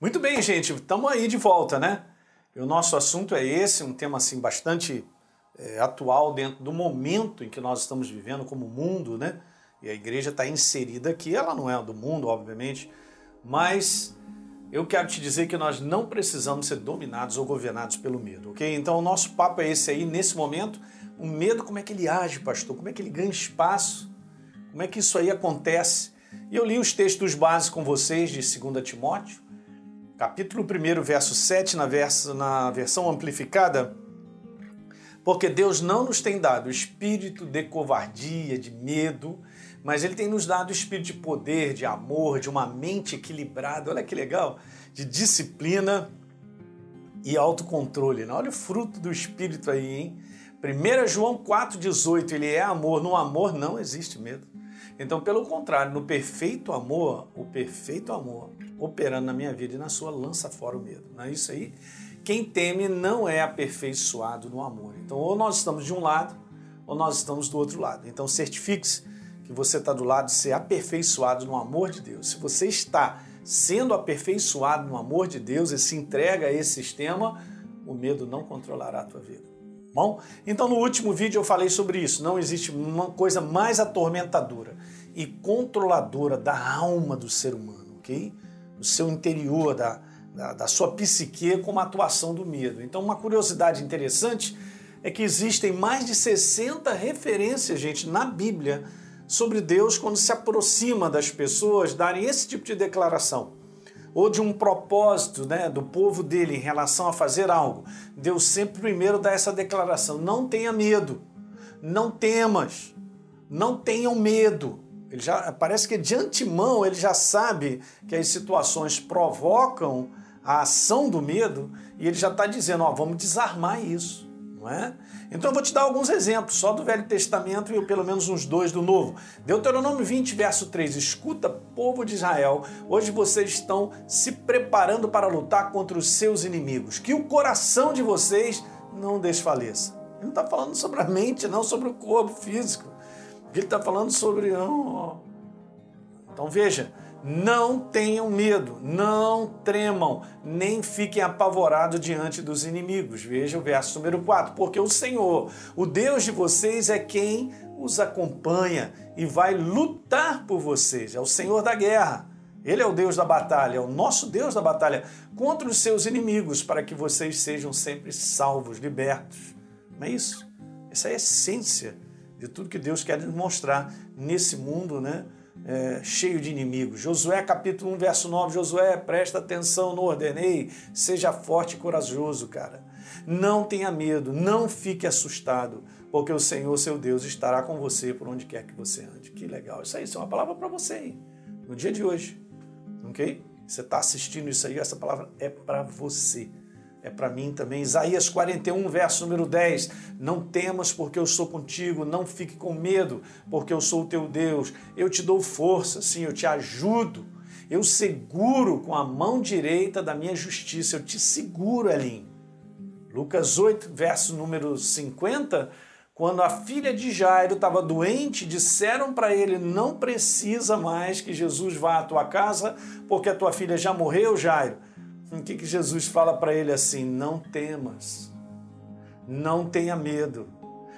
Muito bem, gente, estamos aí de volta, né? E o nosso assunto é esse, um tema assim bastante é, atual dentro do momento em que nós estamos vivendo como mundo, né? E a igreja está inserida aqui, ela não é do mundo, obviamente, mas eu quero te dizer que nós não precisamos ser dominados ou governados pelo medo, ok? Então o nosso papo é esse aí, nesse momento. O medo, como é que ele age, pastor? Como é que ele ganha espaço? Como é que isso aí acontece? E eu li os textos básicos com vocês de 2 Timóteo, capítulo 1, verso 7, na, verso, na versão amplificada, porque Deus não nos tem dado espírito de covardia, de medo, mas Ele tem nos dado espírito de poder, de amor, de uma mente equilibrada, olha que legal, de disciplina e autocontrole. Né? Olha o fruto do espírito aí, hein? 1 João 4,18, ele é amor. No amor não existe medo. Então, pelo contrário, no perfeito amor, o perfeito amor operando na minha vida e na sua lança fora o medo. Não é isso aí? Quem teme não é aperfeiçoado no amor. Então, ou nós estamos de um lado, ou nós estamos do outro lado. Então, certifique-se que você está do lado de ser aperfeiçoado no amor de Deus. Se você está sendo aperfeiçoado no amor de Deus e se entrega a esse sistema, o medo não controlará a tua vida. Bom, então no último vídeo eu falei sobre isso. Não existe uma coisa mais atormentadora e controladora da alma do ser humano, ok? Do seu interior, da, da, da sua psique, como a atuação do medo. Então, uma curiosidade interessante é que existem mais de 60 referências, gente, na Bíblia sobre Deus quando se aproxima das pessoas darem esse tipo de declaração. Ou de um propósito né, do povo dele em relação a fazer algo, Deus sempre primeiro dá essa declaração: não tenha medo, não temas, não tenham medo. Ele já parece que de antemão ele já sabe que as situações provocam a ação do medo e ele já está dizendo: ó, vamos desarmar isso não é? Então eu vou te dar alguns exemplos, só do Velho Testamento e pelo menos uns dois do Novo. Deuteronômio 20, verso 3: Escuta, povo de Israel, hoje vocês estão se preparando para lutar contra os seus inimigos, que o coração de vocês não desfaleça. Ele não está falando sobre a mente, não sobre o corpo físico. Ele está falando sobre. Então veja, não tenham medo, não tremam, nem fiquem apavorados diante dos inimigos. Veja o verso número 4. Porque o Senhor, o Deus de vocês, é quem os acompanha e vai lutar por vocês. É o Senhor da guerra. Ele é o Deus da batalha, é o nosso Deus da batalha contra os seus inimigos, para que vocês sejam sempre salvos, libertos. Não é isso? Essa é a essência de tudo que Deus quer nos mostrar nesse mundo, né? é, cheio de inimigos. Josué capítulo 1, verso 9, Josué, presta atenção no ordenei, seja forte e corajoso, cara. Não tenha medo, não fique assustado, porque o Senhor, seu Deus, estará com você por onde quer que você ande. Que legal. Isso aí, isso é uma palavra para você, hein? no dia de hoje. Ok? Você está assistindo isso aí, essa palavra é para você é para mim também. Isaías 41, verso número 10. Não temas, porque eu sou contigo, não fique com medo, porque eu sou o teu Deus. Eu te dou força, sim, eu te ajudo. Eu seguro com a mão direita da minha justiça, eu te seguro, Elim. Lucas 8, verso número 50. Quando a filha de Jairo estava doente, disseram para ele: Não precisa mais que Jesus vá à tua casa, porque a tua filha já morreu, Jairo o que, que Jesus fala para ele assim? Não temas, não tenha medo,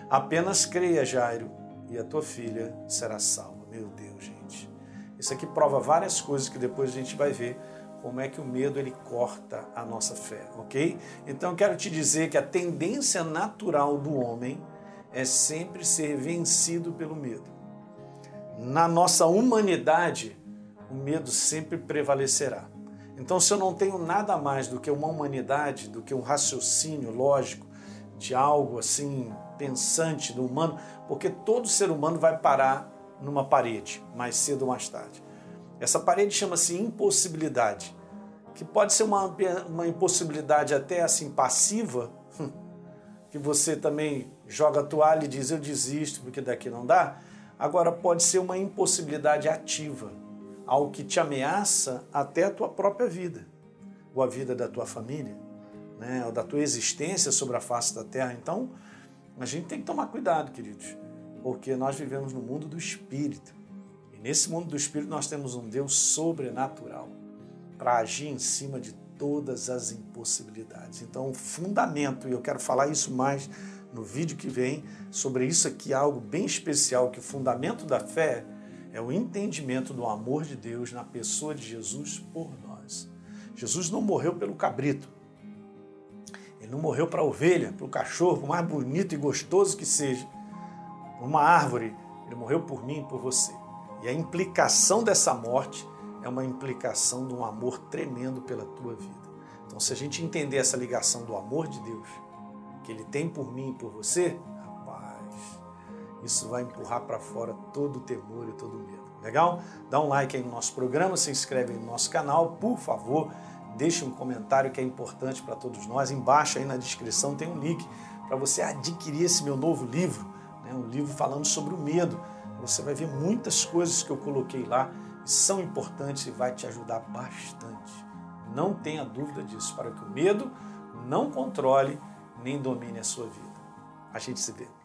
apenas creia, Jairo, e a tua filha será salva. Meu Deus, gente. Isso aqui prova várias coisas que depois a gente vai ver como é que o medo ele corta a nossa fé, ok? Então quero te dizer que a tendência natural do homem é sempre ser vencido pelo medo. Na nossa humanidade, o medo sempre prevalecerá. Então, se eu não tenho nada mais do que uma humanidade, do que um raciocínio lógico de algo assim pensante do humano, porque todo ser humano vai parar numa parede, mais cedo ou mais tarde. Essa parede chama-se impossibilidade, que pode ser uma, uma impossibilidade até assim passiva, que você também joga a toalha e diz eu desisto porque daqui não dá. Agora pode ser uma impossibilidade ativa ao que te ameaça até a tua própria vida, ou a vida da tua família, né, ou da tua existência sobre a face da terra. Então, a gente tem que tomar cuidado, queridos, porque nós vivemos no mundo do espírito. E nesse mundo do espírito nós temos um Deus sobrenatural. para agir em cima de todas as impossibilidades. Então, o fundamento, e eu quero falar isso mais no vídeo que vem, sobre isso aqui, algo bem especial, que o fundamento da fé é o entendimento do amor de Deus na pessoa de Jesus por nós. Jesus não morreu pelo cabrito. Ele não morreu para a ovelha, para o cachorro, por mais bonito e gostoso que seja, por uma árvore. Ele morreu por mim e por você. E a implicação dessa morte é uma implicação de um amor tremendo pela tua vida. Então, se a gente entender essa ligação do amor de Deus, que Ele tem por mim e por você, isso vai empurrar para fora todo o temor e todo o medo. Legal? Dá um like aí no nosso programa, se inscreve aí no nosso canal, por favor, deixe um comentário que é importante para todos nós. Embaixo aí na descrição tem um link para você adquirir esse meu novo livro, né? um livro falando sobre o medo. Você vai ver muitas coisas que eu coloquei lá que são importantes e vai te ajudar bastante. Não tenha dúvida disso, para que o medo não controle nem domine a sua vida. A gente se vê.